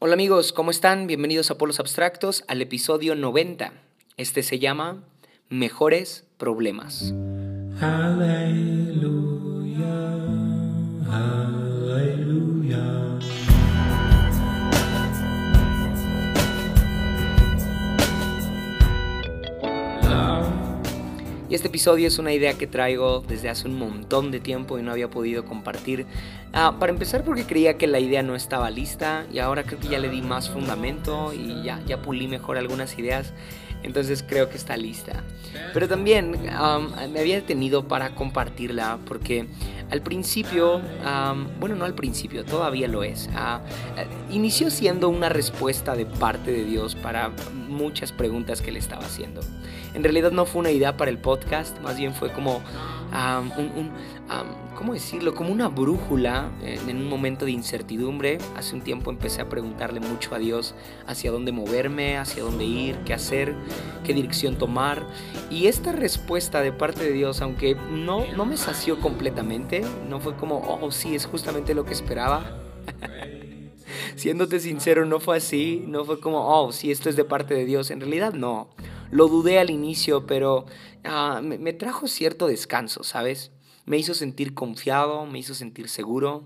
Hola amigos, ¿cómo están? Bienvenidos a Polos Abstractos al episodio 90. Este se llama Mejores Problemas. Este episodio es una idea que traigo desde hace un montón de tiempo y no había podido compartir. Ah, para empezar porque creía que la idea no estaba lista y ahora creo que ya le di más fundamento y ya, ya pulí mejor algunas ideas. Entonces creo que está lista. Pero también me había detenido para compartirla porque al principio, bueno, no al principio, todavía lo es. Ah, inició siendo una respuesta de parte de Dios para muchas preguntas que le estaba haciendo. En realidad no fue una idea para el podcast, más bien fue como un, ¿cómo decirlo? Como una brújula en un momento de incertidumbre. Hace un tiempo empecé a preguntarle mucho a Dios hacia dónde moverme, hacia dónde ir, qué hacer, qué dirección tomar. Y esta respuesta de parte de Dios, aunque no, no me sació completamente, no fue como, oh, sí, es justamente lo que esperaba. Siéndote sincero, no fue así, no fue como, oh, sí, esto es de parte de Dios. En realidad no. Lo dudé al inicio, pero ah, me, trajo cierto descanso, ¿sabes? Me hizo sentir confiado, me hizo sentir seguro,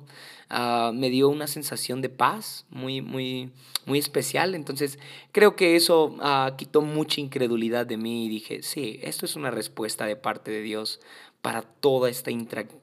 ah, me dio una sensación de paz muy, muy, muy especial. Entonces, creo que eso ah, quitó mucha incredulidad de mí y dije, sí, esto es una respuesta de parte de Dios para toda esta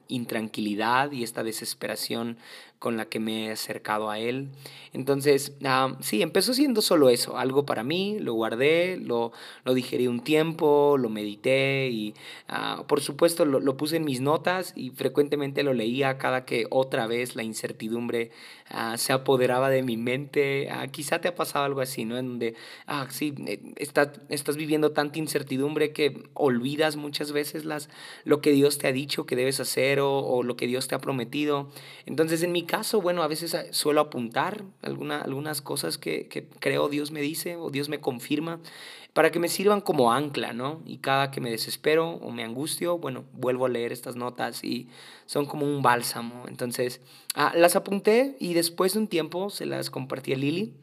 intranquilidad y esta desesperación con la que me he acercado a él. Entonces, ah, sí, empezó siendo solo eso, algo para mí, lo guardé, lo, lo digerí un tiempo, lo medité y ah, por supuesto lo, lo, puse en mis notas y frecuentemente lo leía cada que otra vez la incertidumbre ah, se apoderaba de mi mente. quizá te ha pasado algo así, ¿no? En donde, ah, sí, eh, estás, estás viviendo tanta incertidumbre que olvidas muchas veces las, lo que Dios te ha dicho que debes hacer o, o lo que Dios te ha prometido. Entonces, en mi caso, bueno, a veces ah, suelo apuntar alguna, algunas cosas que, que, creo Dios me dice o Dios me confirma para que me sirvan como ancla, ¿no? Y cada que me desespero o me angustio, bueno, vuelvo a leer estas notas y son como un bálsamo. Entonces, ah, las apunté y después de un tiempo se las compartí a Lili.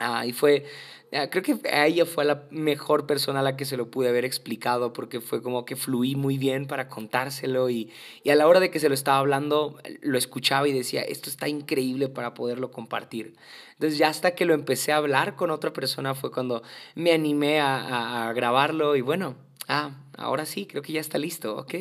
Ah, y fue creo que ella fue la mejor persona a la que se lo pude haber explicado porque fue como que fluí muy bien para contárselo y, y, a la hora de que se lo estaba hablando lo escuchaba y decía, esto está increíble para poderlo compartir. Entonces ya hasta que lo empecé a hablar con otra persona fue cuando me animé a, a grabarlo y bueno, ah, ahora sí, creo que ya está listo, ok.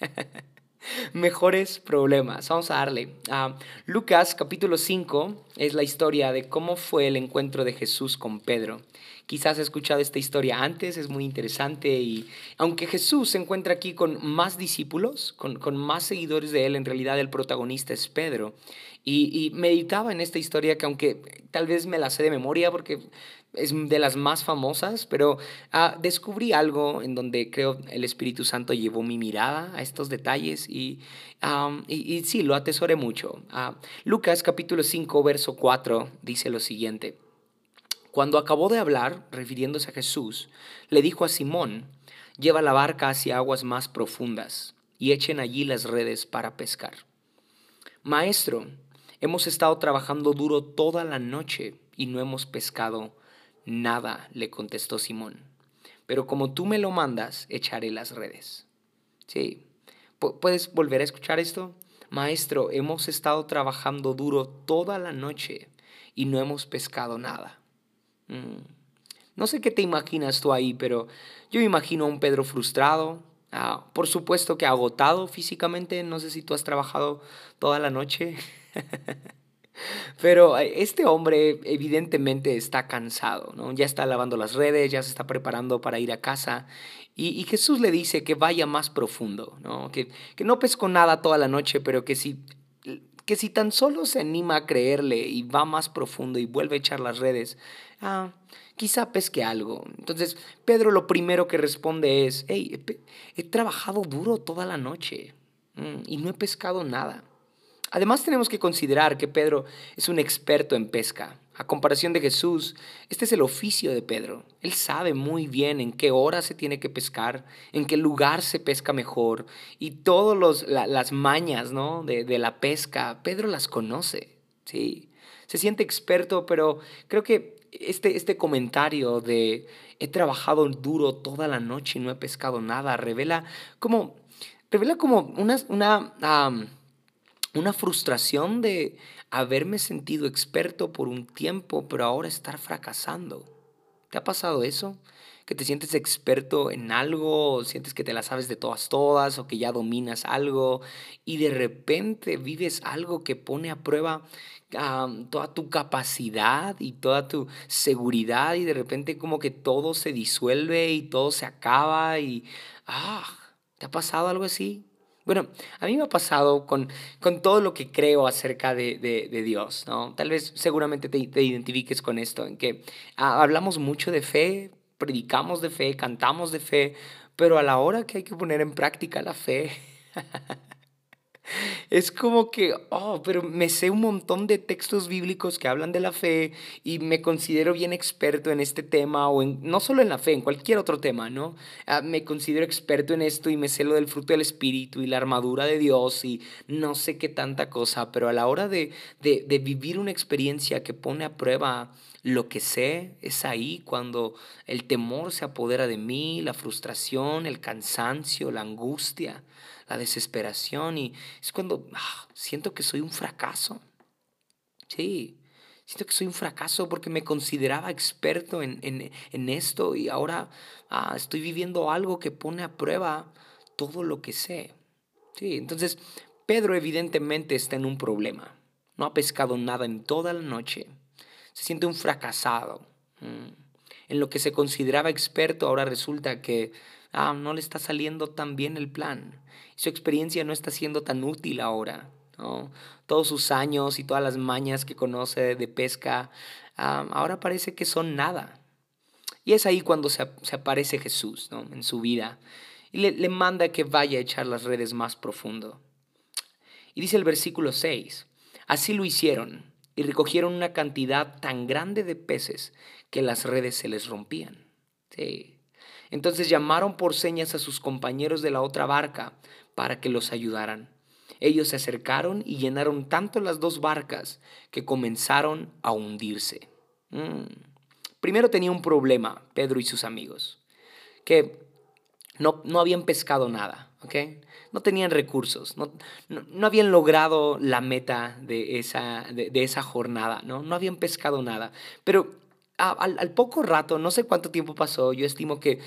Mejores problemas. Vamos a darle. a Lucas capítulo 5 es la historia de cómo fue el encuentro de Jesús con Pedro. Quizás has escuchado esta historia antes, es muy interesante y aunque Jesús se encuentra aquí con más discípulos, con, con más seguidores de él, en realidad el protagonista es Pedro. Y, y meditaba en esta historia que aunque tal vez me la sé de memoria porque es de las más famosas, pero ah, descubrí algo en donde creo el Espíritu Santo llevó mi mirada a estos detalles y, y, sí, lo atesoré mucho. Ah, Lucas capítulo 5, verso 4 dice lo siguiente. Cuando acabó de hablar, refiriéndose a Jesús, le dijo a Simón, lleva la barca hacia aguas más profundas y echen allí las redes para pescar. Maestro, hemos estado trabajando duro toda la noche y no hemos pescado Nada, le contestó Simón, pero como tú me lo mandas, echaré las redes. Sí, ¿puedes volver a escuchar esto? Maestro, hemos estado trabajando duro toda la noche y no hemos pescado nada. Mm. No sé qué te imaginas tú ahí, pero yo imagino a un Pedro frustrado, ah, por supuesto que agotado físicamente, no sé si tú has trabajado toda la noche. Pero eh, este hombre evidentemente está cansado, ¿no? Ya está lavando las redes, ya se está preparando para ir a casa. Y, Jesús le dice que vaya más profundo, ¿no? Que, que no pescó nada toda la noche, pero que si, que si tan solo se anima a creerle y va más profundo y vuelve a echar las redes, ah, quizá pesque algo. Entonces Pedro lo primero que responde es, hey, he, trabajado duro toda la noche mm, y no he pescado nada. Además tenemos que considerar que Pedro es un experto en pesca. A comparación de Jesús, este es el oficio de Pedro. Él sabe muy bien en qué hora se tiene que pescar, en qué lugar se pesca mejor y todas las mañas ¿no? de, de la pesca. Pedro las conoce. ¿sí? se siente experto, pero creo que este, este comentario de he trabajado duro toda la noche y no he pescado nada revela como, revela como una, una, una frustración de haberme sentido experto por un tiempo, pero ahora estar fracasando. ¿Te ha pasado eso? que te sientes experto en algo, sientes que te la sabes de todas, todas, o que ya dominas algo, y de repente vives algo que pone a prueba toda tu capacidad y toda tu seguridad, y de repente como que todo se disuelve y todo se acaba, y, ah, ¿te ha pasado algo así? Bueno, a mí me ha pasado con, con todo lo que creo acerca de, de, Dios, ¿no? Tal vez seguramente te, te identifiques con esto, en que ah, hablamos mucho de fe, predicamos de fe, cantamos de fe, pero a la hora que hay que poner en práctica la fe, es como que, oh, pero me sé un montón de textos bíblicos que hablan de la fe y me considero bien experto en este tema o en, no solo en la fe, en cualquier otro tema, ¿no? Ah, me considero experto en esto y me sé lo del fruto del Espíritu y la armadura de Dios y no sé qué tanta cosa, pero a la hora de, de, de vivir una experiencia que pone a prueba lo que sé es ahí cuando el temor se apodera de mí, la frustración, el cansancio, la angustia, la desesperación y es cuando ah, siento que soy un fracaso. Sí, siento que soy un fracaso porque me consideraba experto en, esto y ahora ah, estoy viviendo algo que pone a prueba todo lo que sé. Sí, entonces Pedro evidentemente está en un problema. No ha pescado nada en toda la noche se siente un fracasado. Mm. En lo que se consideraba experto, ahora resulta que ah, no le está saliendo tan bien el plan. Su experiencia no está siendo tan útil ahora. Todos sus años y todas las mañas que conoce de pesca, ah, ahora parece que son nada. Y es ahí cuando se, aparece Jesús en su vida y le, le manda que vaya a echar las redes más profundo. Y dice el versículo 6, así lo hicieron y recogieron una cantidad tan grande de peces que las redes se les rompían. Sí. Entonces llamaron por señas a sus compañeros de la otra barca para que los ayudaran. Ellos se acercaron y llenaron tanto las dos barcas que comenzaron a hundirse. Mm. Primero tenía un problema Pedro y sus amigos, que no, no habían pescado nada. No tenían recursos, no, no, habían logrado la meta de esa, de esa jornada, ¿no? no habían pescado nada. Pero al, poco rato, no sé cuánto tiempo pasó, yo estimo que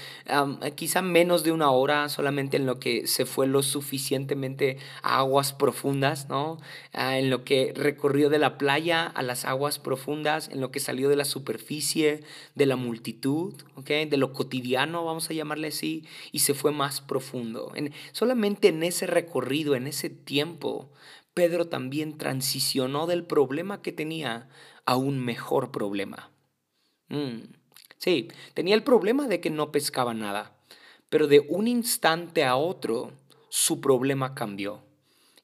quizá menos de una hora solamente en lo que se fue lo suficientemente a aguas profundas, ¿no? Ah, en lo que recorrió de la playa a las aguas profundas, en lo que salió de la superficie, de la multitud, ¿okay? de lo cotidiano, vamos a llamarle así, y se fue más profundo. En, solamente en ese recorrido, en ese tiempo, Pedro también transicionó del problema que tenía a un mejor problema. Mm, sí, tenía el problema de que no pescaba nada, pero de un instante a otro su problema cambió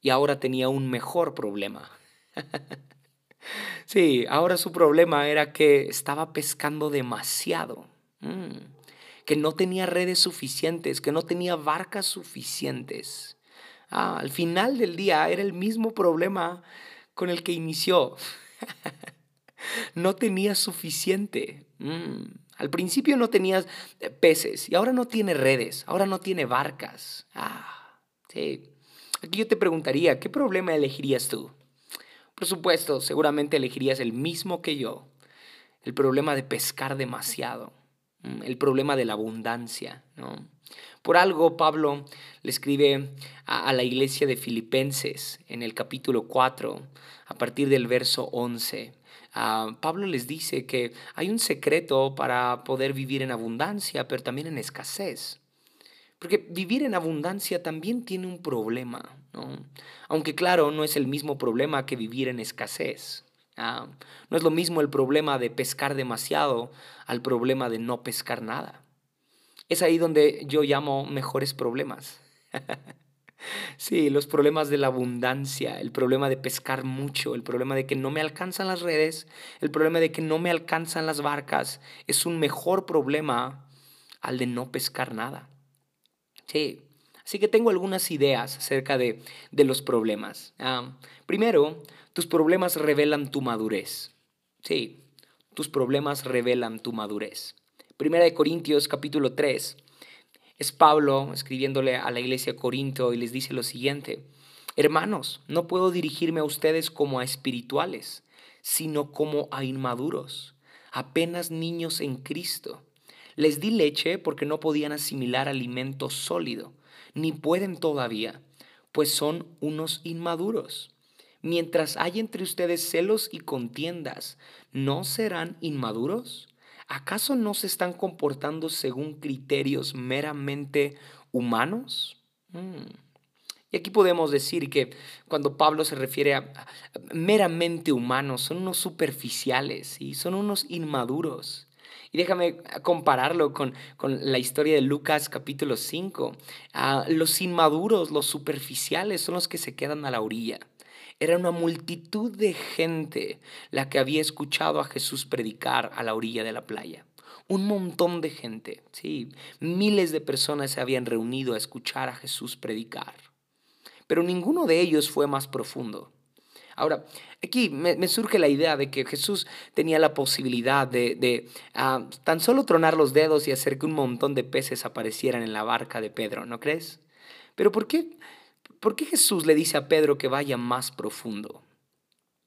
y ahora tenía un mejor problema. sí, ahora su problema era que estaba pescando demasiado, mm, que no tenía redes suficientes, que no tenía barcas suficientes. Ah, al final del día era el mismo problema con el que inició. no tenía suficiente. Mm, al principio no tenías eh, peces y ahora no tiene redes, ahora no tiene barcas. Ah, sí. Aquí yo te preguntaría, ¿qué problema elegirías tú? Por supuesto, seguramente elegirías el mismo que yo. El problema de pescar demasiado. Mm, el problema de la abundancia, ¿no? Por algo Pablo le escribe a, la iglesia de Filipenses en el capítulo 4, a partir del verso 11. Ah, Pablo les dice que hay un secreto para poder vivir en abundancia, pero también en escasez. Porque vivir en abundancia también tiene un problema, ¿no? Aunque claro, no es el mismo problema que vivir en escasez. Ah, no es lo mismo el problema de pescar demasiado al problema de no pescar nada. Es ahí donde yo llamo mejores problemas. Sí, los problemas de la abundancia, el problema de pescar mucho, el problema de que no me alcanzan las redes, el problema de que no me alcanzan las barcas, es un mejor problema al de no pescar nada. Sí, así que tengo algunas ideas acerca de, los problemas. Ah, primero, tus problemas revelan tu madurez. Sí, tus problemas revelan tu madurez. Primera de Corintios capítulo 3. Es Pablo escribiéndole a la iglesia de Corinto y les dice lo siguiente. Hermanos, no puedo dirigirme a ustedes como a espirituales, sino como a inmaduros, apenas niños en Cristo. Les di leche porque no podían asimilar alimento sólido, ni pueden todavía, pues son unos inmaduros. Mientras hay entre ustedes celos y contiendas, ¿no serán inmaduros? ¿Acaso no se están comportando según criterios meramente humanos? Mm. Y aquí podemos decir que cuando Pablo se refiere a, meramente humanos, son unos superficiales y son unos inmaduros. Y déjame compararlo con, la historia de Lucas capítulo 5. Ah, los inmaduros, los superficiales, son los que se quedan a la orilla. Era una multitud de gente la que había escuchado a Jesús predicar a la orilla de la playa. Un montón de gente, sí, miles de personas se habían reunido a escuchar a Jesús predicar. Pero ninguno de ellos fue más profundo. Ahora, aquí me, surge la idea de que Jesús tenía la posibilidad de, ah, tan solo tronar los dedos y hacer que un montón de peces aparecieran en la barca de Pedro, ¿no crees? Pero ¿por qué ¿Por qué Jesús le dice a Pedro que vaya más profundo?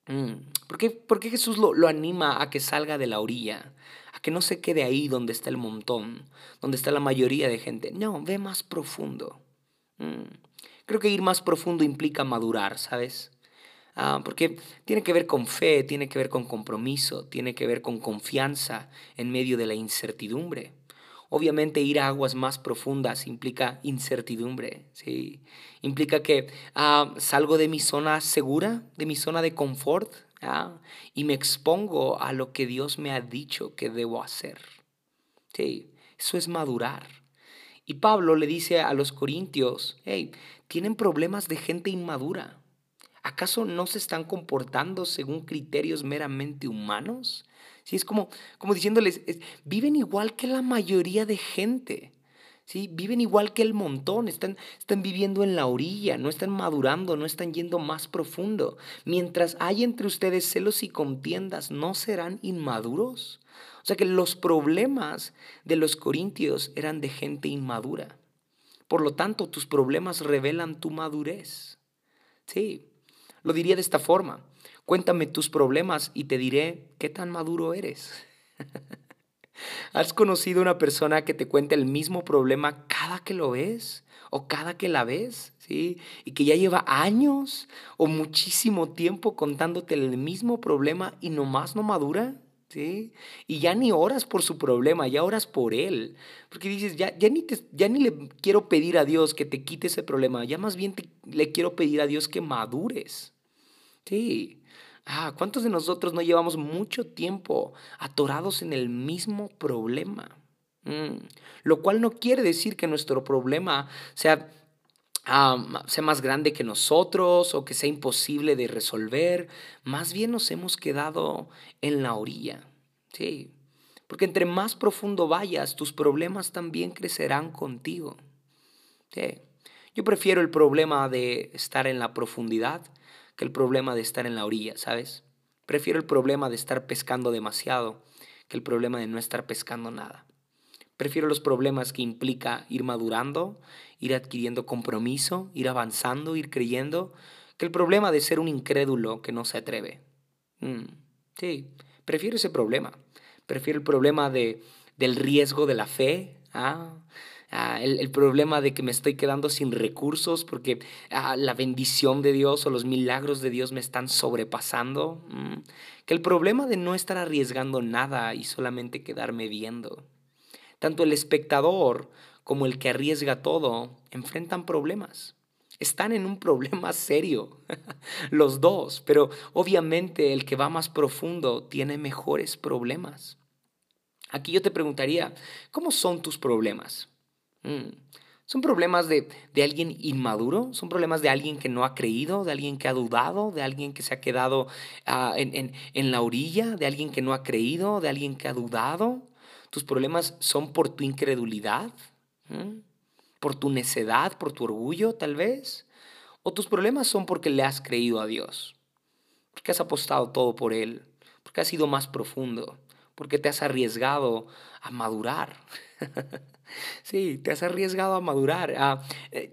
Mm, ¿Por, qué, Jesús lo, anima a que salga de la orilla? A que no se quede ahí donde está el montón, donde está la mayoría de gente. No, ve más profundo. Mm, creo que ir más profundo implica madurar, ¿sabes? Ah, porque tiene que ver con fe, tiene que ver con compromiso, tiene que ver con confianza en medio de la incertidumbre. Obviamente ir a aguas más profundas implica incertidumbre, ¿sí? Implica que ah, salgo de mi zona segura, de mi zona de confort, ¿ah? y me expongo a lo que Dios me ha dicho que debo hacer. Sí, eso es madurar. Y Pablo le dice a los corintios, hey, tienen problemas de gente inmadura. ¿Acaso no se están comportando según criterios meramente humanos? ¿Sí? Es como, como diciéndoles, viven igual que la mayoría de gente. ¿sí? Viven igual que el montón, están, están viviendo en la orilla, no están madurando, no están yendo más profundo. Mientras hay entre ustedes celos y contiendas, ¿no serán inmaduros? O sea que los problemas de los corintios eran de gente inmadura. Por lo tanto, tus problemas revelan tu madurez. Sí, lo diría de esta forma. Cuéntame tus problemas y te diré qué tan maduro eres. ¿Has conocido una persona que te cuenta el mismo problema cada que lo ves o cada que la ves? ¿Sí? Y que ya lleva años o muchísimo tiempo contándote el mismo problema y nomás no madura. ¿Sí? Y ya ni oras por su problema, ya oras por él. Porque dices, ya, ya, ni, ya ni le quiero pedir a Dios que te quite ese problema, ya más bien le quiero pedir a Dios que madures. Sí. Ah, ¿cuántos de nosotros no llevamos mucho tiempo atorados en el mismo problema? Mm, lo cual no quiere decir que nuestro problema sea, sea más grande que nosotros o que sea imposible de resolver. Más bien nos hemos quedado en la orilla. Sí. Porque entre más profundo vayas, tus problemas también crecerán contigo. Yo prefiero el problema de estar en la profundidad que el problema de estar en la orilla, ¿sabes? Prefiero el problema de estar pescando demasiado que el problema de no estar pescando nada. Prefiero los problemas que implica ir madurando, ir adquiriendo compromiso, ir avanzando, ir creyendo, que el problema de ser un incrédulo que no se atreve. Mm, sí, prefiero ese problema. Prefiero el problema de, del riesgo de la fe, ¿ah? Ah, el, problema de que me estoy quedando sin recursos porque ah, la bendición de Dios o los milagros de Dios me están sobrepasando. Mm, que el problema de no estar arriesgando nada y solamente quedarme viendo. Tanto el espectador como el que arriesga todo enfrentan problemas. Están en un problema serio, los dos, pero obviamente el que va más profundo tiene mejores problemas. Aquí yo te preguntaría, ¿cómo son tus problemas? Mm. ¿Son problemas de, alguien inmaduro? ¿Son problemas de alguien que no ha creído, de alguien que ha dudado, de alguien que se ha quedado ah, en, la orilla, de alguien que no ha creído, de alguien que ha dudado? ¿Tus problemas son por tu incredulidad? ¿Por tu necedad, por tu orgullo tal vez? ¿O tus problemas son porque le has creído a Dios? Porque has apostado todo por Él, porque has sido más profundo, porque te has arriesgado a madurar. sí, te has arriesgado a madurar. Ah,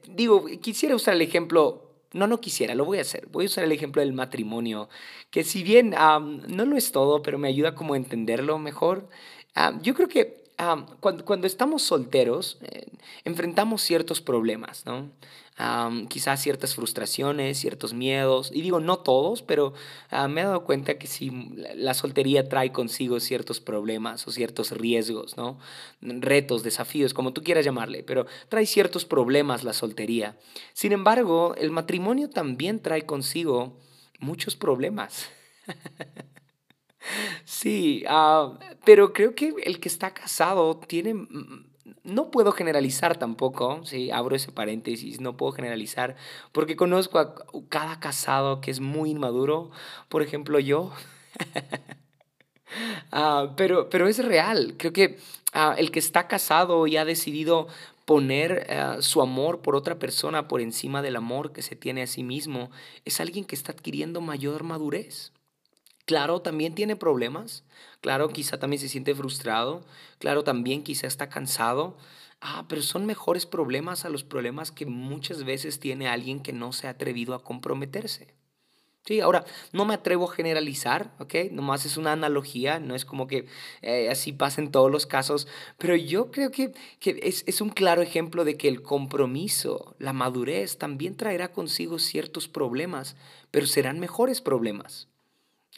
digo, quisiera usar el ejemplo no, no quisiera, lo voy a hacer. Voy a usar el ejemplo del matrimonio, que si bien no lo es todo, pero me ayuda como a entenderlo mejor. yo creo que cuando, cuando, estamos solteros, eh, enfrentamos ciertos problemas, ¿no? quizás ciertas frustraciones, ciertos miedos, y digo no todos, pero ah, me he dado cuenta que sí, la soltería trae consigo ciertos problemas o ciertos riesgos, ¿no? Retos, desafíos, como tú quieras llamarle, pero trae ciertos problemas la soltería. Sin embargo, el matrimonio también trae consigo muchos problemas. Sí, ah, pero creo que el que está casado tiene... Mm, no puedo generalizar tampoco, sí, abro ese paréntesis, no puedo generalizar, porque conozco a cada casado que es muy inmaduro, por ejemplo yo. Ah, pero, pero es real, creo que ah, el que está casado y ha decidido poner su amor por otra persona por encima del amor que se tiene a sí mismo, es alguien que está adquiriendo mayor madurez. Claro, también tiene problemas. Claro, quizá también se siente frustrado. Claro, también quizá está cansado. Ah, pero son mejores problemas a los problemas que muchas veces tiene alguien que no se ha atrevido a comprometerse. Sí, ahora, no me atrevo a generalizar, ¿ok? Nomás es una analogía, no es como que eh, así pasa en todos los casos, pero yo creo que, que es, es un claro ejemplo de que el compromiso, la madurez, también traerá consigo ciertos problemas, pero serán mejores problemas.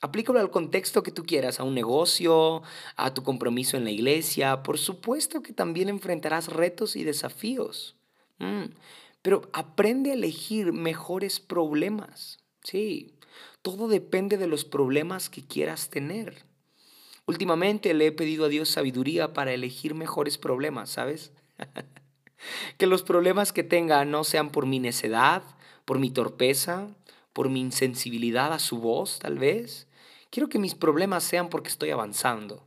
Aplícalo al contexto que tú quieras, a un negocio, a tu compromiso en la iglesia. Por supuesto que también enfrentarás retos y desafíos. Mm, pero aprende a elegir mejores problemas. Sí, todo depende de los problemas que quieras tener. Últimamente le he pedido a Dios sabiduría para elegir mejores problemas, ¿sabes? que los problemas que tenga no sean por mi necedad, por mi torpeza, por mi insensibilidad a su voz, tal vez, Quiero que mis problemas sean porque estoy avanzando.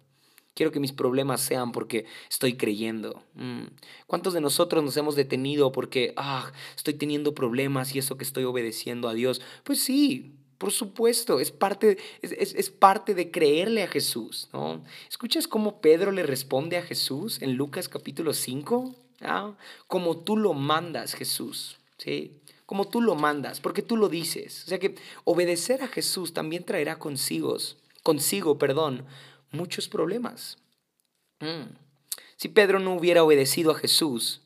Quiero que mis problemas sean porque estoy creyendo. Mm. ¿Cuántos de nosotros nos hemos detenido porque, ah, estoy teniendo problemas y eso que estoy obedeciendo a Dios? Pues sí, por supuesto, es parte, es, parte de creerle a Jesús. ¿no? ¿Escuchas cómo Pedro le responde a Jesús en Lucas capítulo 5? ¿Ah? Como tú lo mandas, Jesús. ¿sí? Como tú lo mandas, porque tú lo dices. O sea que obedecer a Jesús también traerá consigo, consigo, perdón, muchos problemas. Mm. Si Pedro no hubiera obedecido a Jesús,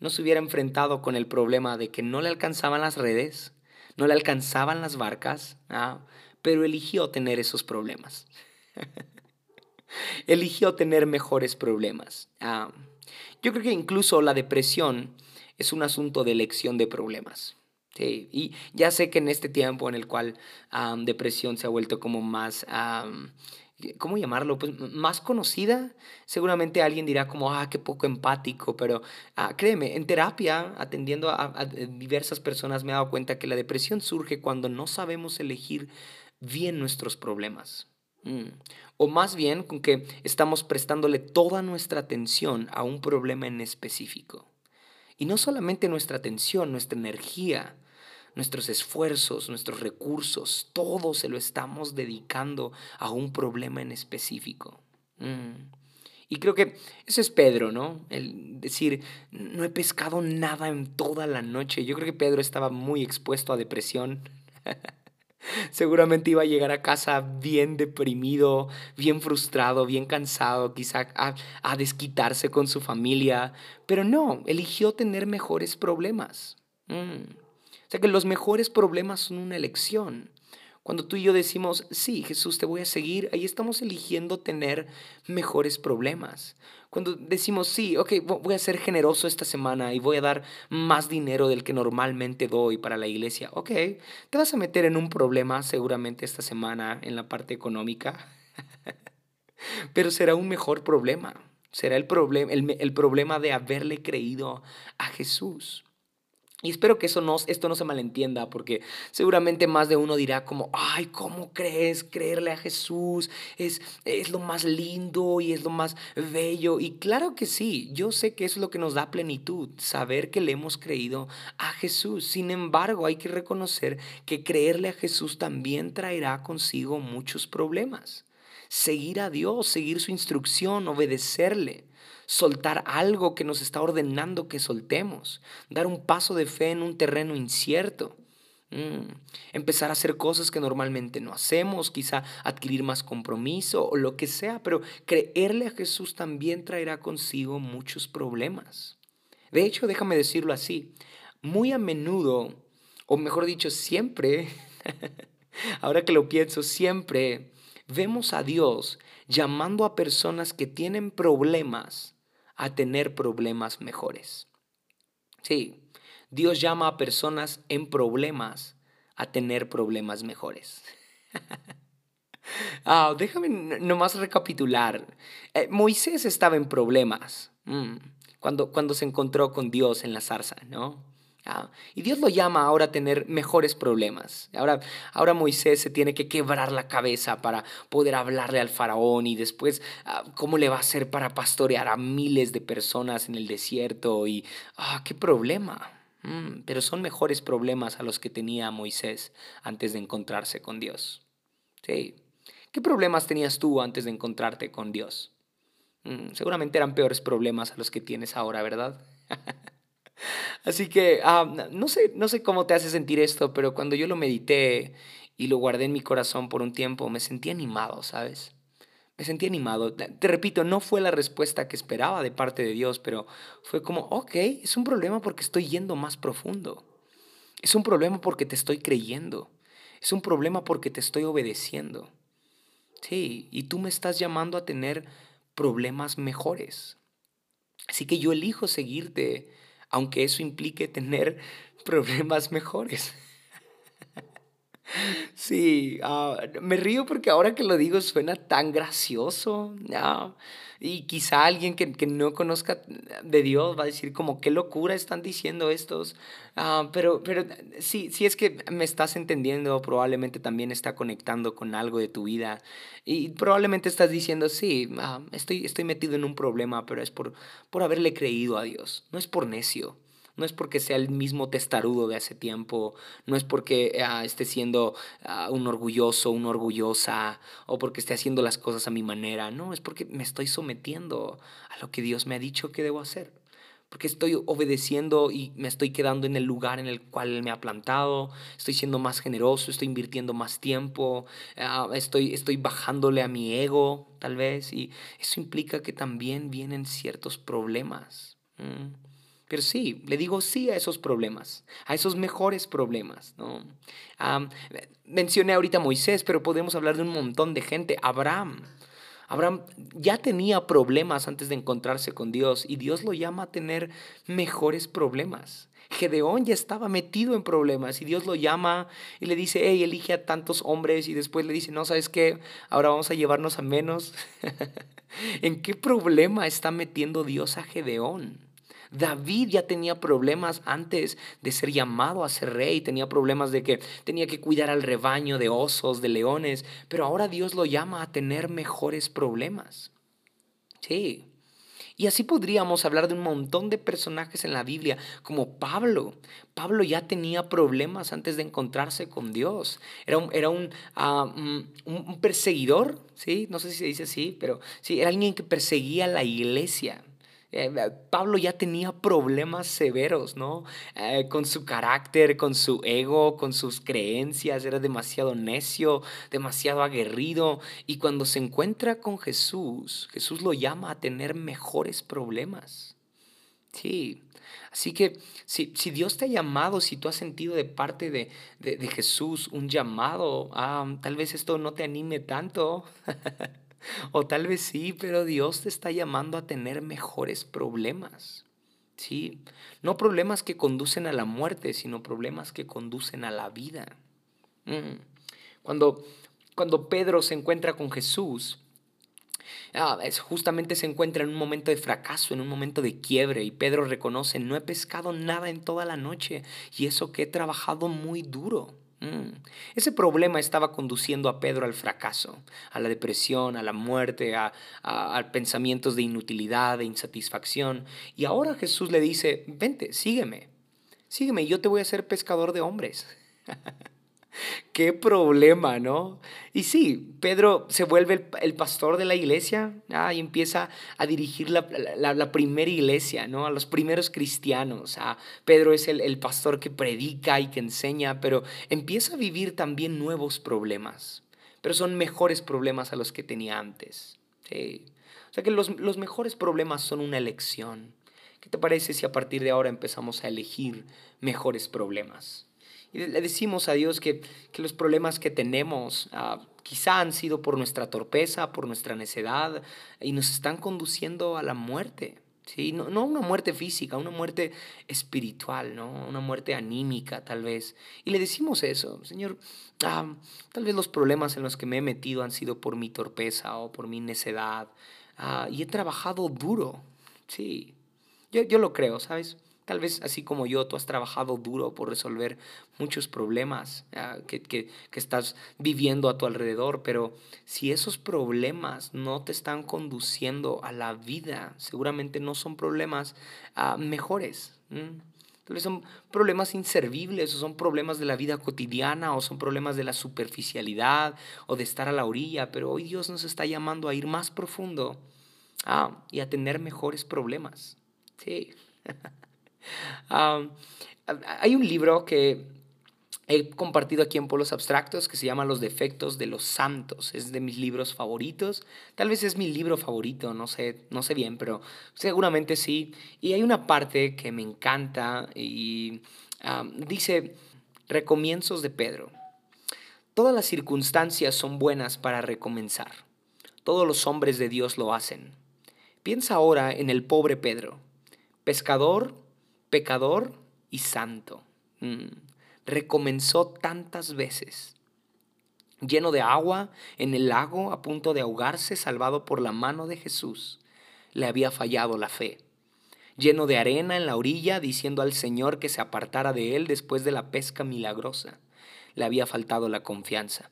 no se hubiera enfrentado con el problema de que no le alcanzaban las redes, no le alcanzaban las barcas, ¿ah? pero eligió tener esos problemas. eligió tener mejores problemas. Ah, yo creo que incluso la depresión es un asunto de elección de problemas. Sí, y ya sé que en este tiempo en el cual depresión se ha vuelto como más, ¿cómo llamarlo? Pues más conocida, seguramente alguien dirá como, ah, qué poco empático, pero ah, créeme, en terapia, atendiendo a, diversas personas, me he dado cuenta que la depresión surge cuando no sabemos elegir bien nuestros problemas. Mm. O más bien con que estamos prestándole toda nuestra atención a un problema en específico. Y no solamente nuestra atención, nuestra energía, nuestros esfuerzos, nuestros recursos, todo se lo estamos dedicando a un problema en específico. Mm. Y creo que eso es Pedro, ¿no? El decir, no he pescado nada en toda la noche. Yo creo que Pedro estaba muy expuesto a depresión. Seguramente iba a llegar a casa bien deprimido, bien frustrado, bien cansado, quizá a, a, desquitarse con su familia, pero no, eligió tener mejores problemas. Mm sea que los mejores problemas son una elección. Cuando tú y yo decimos, sí, Jesús, te voy a seguir, ahí estamos eligiendo tener mejores problemas. Cuando decimos, sí, ok, voy a ser generoso esta semana y voy a dar más dinero del que normalmente doy para la iglesia, ok, te vas a meter en un problema seguramente esta semana en la parte económica, pero será un mejor problema. Será el, problema el, el problema de haberle creído a Jesús. Y espero que eso no, esto no se malentienda, porque seguramente más de uno dirá como, ay, ¿cómo crees? Creerle a Jesús es, es lo más lindo y es lo más bello. Y claro que sí, yo sé que eso es lo que nos da plenitud, saber que le hemos creído a Jesús. Sin embargo, hay que reconocer que creerle a Jesús también traerá consigo muchos problemas. seguir a Dios, seguir su instrucción, obedecerle, soltar algo que nos está ordenando que soltemos, dar un paso de fe en un terreno incierto. Mm, empezar a hacer cosas que normalmente no hacemos, quizá adquirir más compromiso o lo que sea, pero creerle a Jesús también traerá consigo muchos problemas. De hecho, déjame decirlo así, muy a menudo, o mejor dicho, siempre, ahora que lo pienso, siempre vemos a Dios llamando a personas que tienen problemas a tener problemas mejores. Sí, Dios llama a personas en problemas a tener problemas mejores. ah, déjame nomás recapitular. Eh, Moisés estaba en problemas mm, cuando, cuando se encontró con Dios en la zarza, ¿no? Ah, y Dios lo llama ahora a tener mejores problemas. Ahora, ahora Moisés se tiene que quebrar la cabeza para poder hablarle al faraón y después ah, cómo le va a hacer para pastorear a miles de personas en el desierto. Y, ah, qué problema. Mm, pero son mejores problemas a los que tenía Moisés antes de encontrarse con Dios. Sí. ¿Qué problemas tenías tú antes de encontrarte con Dios? Mm, seguramente eran peores problemas a los que tienes ahora, ¿verdad? Así que ah, no, sé, no sé cómo te hace sentir esto, pero cuando yo lo medité y lo guardé en mi corazón por un tiempo, me sentí animado, ¿sabes? me sentí animado. Te repito, no fue la respuesta que esperaba de parte de Dios, pero fue como, ok, es un problema porque estoy yendo más profundo. Es un problema porque te estoy creyendo. Es un problema porque te estoy obedeciendo. Sí, y tú me estás llamando a tener problemas mejores. Así que yo elijo seguirte, aunque eso implique tener problemas mejores. Sí, ah, me río porque ahora que lo digo suena tan gracioso. Y quizá alguien que, no conozca de Dios va a decir como qué locura están diciendo estos. Ah, pero pero sí, sí es que me estás entendiendo, probablemente también está conectando con algo de tu vida. Y probablemente estás diciendo, sí, ah, estoy, estoy metido en un problema, pero es por, por haberle creído a Dios, no es por necio. No es porque sea el mismo testarudo de hace tiempo, no es porque ah, esté siendo ah, un orgulloso, una orgullosa, o porque esté haciendo las cosas a mi manera, no, es porque me estoy sometiendo a lo que Dios me ha dicho que debo hacer, porque estoy obedeciendo y me estoy quedando en el lugar en el cual me ha plantado, estoy siendo más generoso, estoy invirtiendo más tiempo, ah, estoy, estoy bajándole a mi ego, tal vez, y eso implica que también vienen ciertos problemas. Sí, le digo sí a esos problemas, a esos mejores problemas. ¿no? mencioné ahorita a Moisés, pero podemos hablar de un montón de gente. Abraham. Abraham ya tenía problemas antes de encontrarse con Dios y Dios lo llama a tener mejores problemas. Gedeón ya estaba metido en problemas y Dios lo llama y le dice, hey, elige a tantos hombres y después le dice, no, ¿sabes qué? Ahora vamos a llevarnos a menos. ¿En qué problema está metiendo Dios a Gedeón? David ya tenía problemas antes de ser llamado a ser rey, tenía problemas de que tenía que cuidar al rebaño de osos, de leones, pero ahora Dios lo llama a tener mejores problemas. Sí. Y así podríamos hablar de un montón de personajes en la Biblia, como Pablo. Pablo ya tenía problemas antes de encontrarse con Dios. Era un, era un, ah, mm, un perseguidor, ¿sí? No sé si se dice así, pero sí, era alguien que perseguía la iglesia. Eh, Pablo ya tenía problemas severos, ¿no? Eh, con su carácter, con su ego, con sus creencias, era demasiado necio, demasiado aguerrido. Y cuando se encuentra con Jesús, Jesús lo llama a tener mejores problemas. Sí, Así que si, si, Dios te ha llamado, si tú has sentido de parte de, de, Jesús un llamado, ah, tal vez esto no te anime tanto. O tal vez sí, pero Dios te está llamando a tener mejores problemas. Sí, no problemas que conducen a la muerte, sino problemas que conducen a la vida. Mm. Cuando, cuando Pedro se encuentra con Jesús, ah, justamente se encuentra en un momento de fracaso, en un momento de quiebre, y Pedro reconoce, no he pescado nada en toda la noche, y eso que he trabajado muy duro. Mm. Ese problema estaba conduciendo a Pedro al fracaso, a la depresión, a la muerte, a, pensamientos de inutilidad, de insatisfacción. Y ahora Jesús le dice, vente, sígueme, sígueme, yo te voy a hacer pescador de hombres. Qué problema, ¿no? Y sí, Pedro se vuelve el, pastor de la iglesia ah, y empieza a dirigir la, primera iglesia, ¿no? A los primeros cristianos. Ah, Pedro es el, el pastor que predica y que enseña, pero empieza a vivir también nuevos problemas. Pero son mejores problemas a los que tenía antes. Sí. O sea que los, los mejores problemas son una elección. ¿Qué te parece si a partir de ahora empezamos a elegir mejores problemas? Y le decimos a Dios que, los problemas que tenemos ah, quizá han sido por nuestra torpeza, por nuestra necedad, y nos están conduciendo a la muerte. ¿sí? No, no una muerte física, una muerte espiritual, ¿no? una muerte anímica tal vez. Y le decimos eso, Señor, ah, tal vez los problemas en los que me he metido han sido por mi torpeza o por mi necedad, ah, y he trabajado duro, sí, yo, yo lo creo, ¿sabes? Tal vez así como yo, tú has trabajado duro por resolver muchos problemas ah, que, que, que, estás viviendo a tu alrededor, pero si esos problemas no te están conduciendo a la vida, seguramente no son problemas ah, mejores. Tal vez son problemas inservibles o son problemas de la vida cotidiana o son problemas de la superficialidad o de estar a la orilla, pero hoy Dios nos está llamando a ir más profundo ah, y a tener mejores problemas. Sí. hay un libro que he compartido aquí en Polos Abstractos que se llama Los defectos de los santos. Es de mis libros favoritos. Tal vez es mi libro favorito, no sé, no sé bien, pero seguramente sí. Y hay una parte que me encanta y dice, recomienzos de Pedro. Todas las circunstancias son buenas para recomenzar. Todos los hombres de Dios lo hacen. Piensa ahora en el pobre Pedro, pescador pecador y santo. Mm. Recomenzó tantas veces. Lleno de agua en el lago, a punto de ahogarse, salvado por la mano de Jesús, le había fallado la fe. Lleno de arena en la orilla, diciendo al Señor que se apartara de él después de la pesca milagrosa, le había faltado la confianza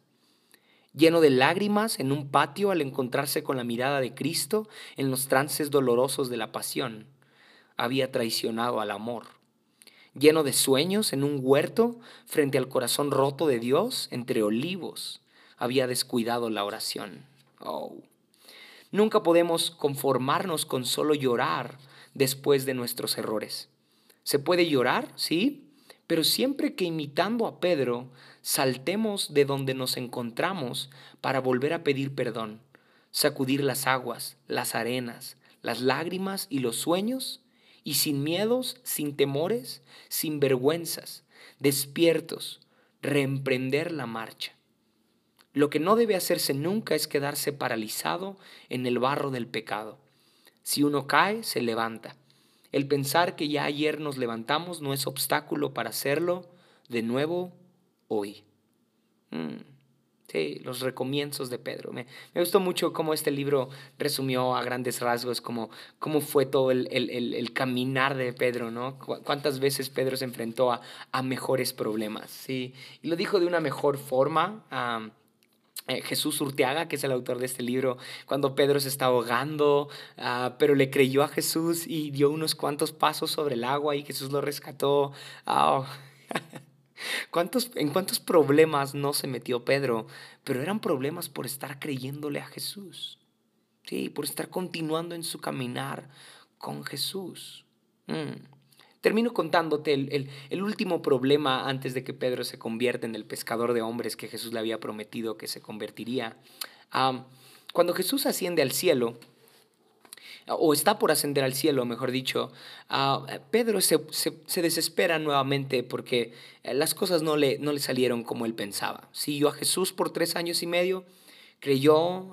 lleno de lágrimas en un patio al encontrarse con la mirada de Cristo en los trances dolorosos de la pasión había traicionado al amor. Lleno de sueños en un huerto frente al corazón roto de Dios entre olivos, había descuidado la oración. Oh. Nunca podemos conformarnos con solo llorar después de nuestros errores. Se puede llorar, sí, pero siempre que imitando a Pedro saltemos de donde nos encontramos para volver a pedir perdón, sacudir las aguas, las arenas, las lágrimas y los sueños y sin miedos, sin temores, sin vergüenzas, despiertos, reemprender la marcha. Lo que no debe hacerse nunca es quedarse paralizado en el barro del pecado. Si uno cae, se levanta. El pensar que ya ayer nos levantamos no es obstáculo para hacerlo de nuevo hoy. Mm. Sí, los recomienzos de Pedro. Me, gustó mucho cómo este libro resumió a grandes rasgos cómo, cómo fue todo el, el, el, caminar de Pedro, ¿no? cuántas veces Pedro se enfrentó a, a, mejores problemas, ¿sí? Y lo dijo de una mejor forma. Eh, Jesús Urteaga, que es el autor de este libro, cuando Pedro se está ahogando, ah, pero le creyó a Jesús y dio unos cuantos pasos sobre el agua y Jesús lo rescató. Oh. ¿Cuántos, ¿En cuántos problemas no se metió Pedro? Pero eran problemas por estar creyéndole a Jesús. Sí, por estar continuando en su caminar con Jesús. Mm. Termino contándote el, el, último problema antes de que Pedro se convierta en el pescador de hombres que Jesús le había prometido que se convertiría. Ah, cuando Jesús asciende al cielo, o está por ascender al cielo, mejor dicho, ah, Pedro se, desespera nuevamente porque eh, las cosas no le, no le salieron como él pensaba. Siguió a Jesús por tres años y medio, creyó,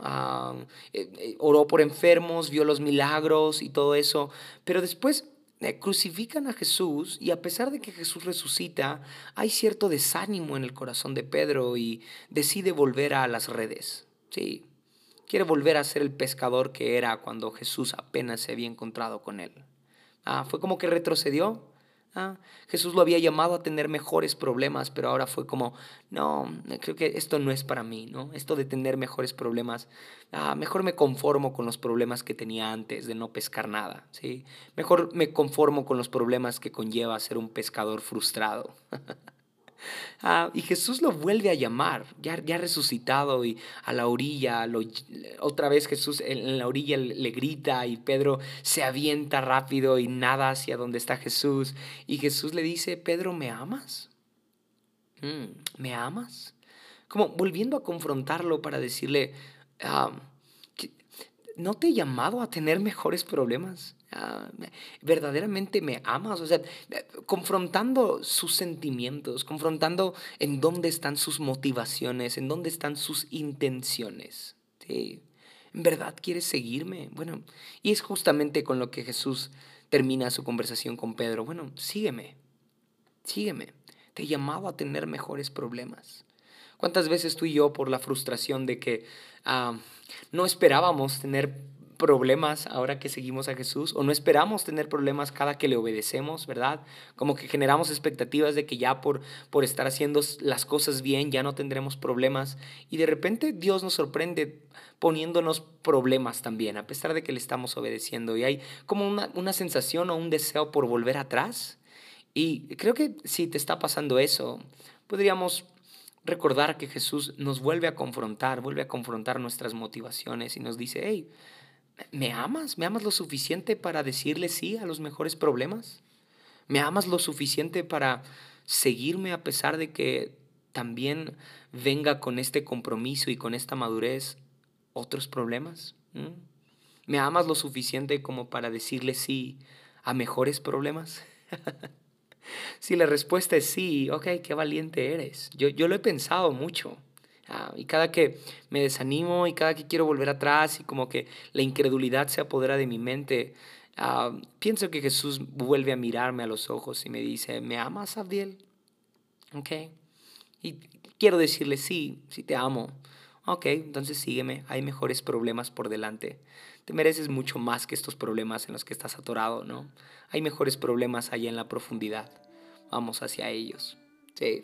eh, oró por enfermos, vio los milagros y todo eso, pero después crucifican a Jesús y a pesar de que Jesús resucita, hay cierto desánimo en el corazón de Pedro y decide volver a las redes. Sí, Quiere volver a ser el pescador que era cuando Jesús apenas se había encontrado con él. Ah, fue como que retrocedió. Ah, Jesús lo había llamado a tener mejores problemas, pero ahora fue como, no, creo que esto no es para mí, ¿no? Esto de tener mejores problemas, ah, mejor me conformo con los problemas que tenía antes de no pescar nada, ¿sí? Mejor me conformo con los problemas que conlleva ser un pescador frustrado. Ah, y Jesús lo vuelve a llamar, ya, ya resucitado y a la orilla, otra vez Jesús en la orilla le grita y Pedro se avienta rápido y nada hacia donde está Jesús. Y Jesús le dice, Pedro, ¿me amas? Mm, ¿Me amas? Como volviendo a confrontarlo para decirle, ah, ¿no te he llamado a tener mejores problemas? Ah, verdaderamente me amas, o sea, confrontando sus sentimientos, confrontando en dónde están sus motivaciones, en dónde están sus intenciones. ¿En verdad quieres seguirme? Bueno, y es justamente con lo que Jesús termina su conversación con Pedro. Bueno, sígueme, sígueme. Te he llamado a tener mejores problemas. ¿Cuántas veces tú y yo, por la frustración de que ah, no esperábamos tener problemas ahora que seguimos a Jesús o no esperamos tener problemas cada que le obedecemos, ¿verdad? Como que generamos expectativas de que ya por, por estar haciendo las cosas bien ya no tendremos problemas y de repente Dios nos sorprende poniéndonos problemas también, a pesar de que le estamos obedeciendo y hay como una, una sensación o un deseo por volver atrás. Y creo que si te está pasando eso, podríamos recordar que Jesús nos vuelve a confrontar, vuelve a confrontar nuestras motivaciones y nos dice, hey, ¿me amas? ¿Me amas lo suficiente para decirle sí a los mejores problemas? ¿Me amas lo suficiente para seguirme a pesar de que también venga con este compromiso y con esta madurez otros problemas? ¿Mm? ¿Me amas lo suficiente como para decirle sí a mejores problemas? si la respuesta es sí, ok, qué valiente eres. Yo, yo lo he pensado mucho. Ah, y cada que me desanimo y cada que quiero volver atrás y como que la incredulidad se apodera de mi mente, ah, pienso que Jesús vuelve a mirarme a los ojos y me dice, ¿me amas, Abdiel? Ok. Y quiero decirle, sí, sí te amo. Ok, entonces sígueme, hay mejores problemas por delante. Te mereces mucho más que estos problemas en los que estás atorado, ¿no? Hay mejores problemas allá en la profundidad. Vamos hacia ellos. Sí.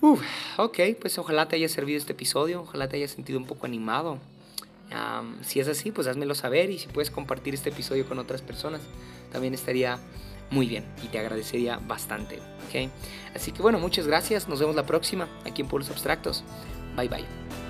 Uf, ok, pues ojalá te haya servido este episodio, ojalá te haya sentido un poco animado. si es así, pues házmelo saber y si puedes compartir este episodio con otras personas, también estaría muy bien y te agradecería bastante. ¿okay? Así que bueno, muchas gracias, nos vemos la próxima aquí en Pueblos Abstractos. Bye bye.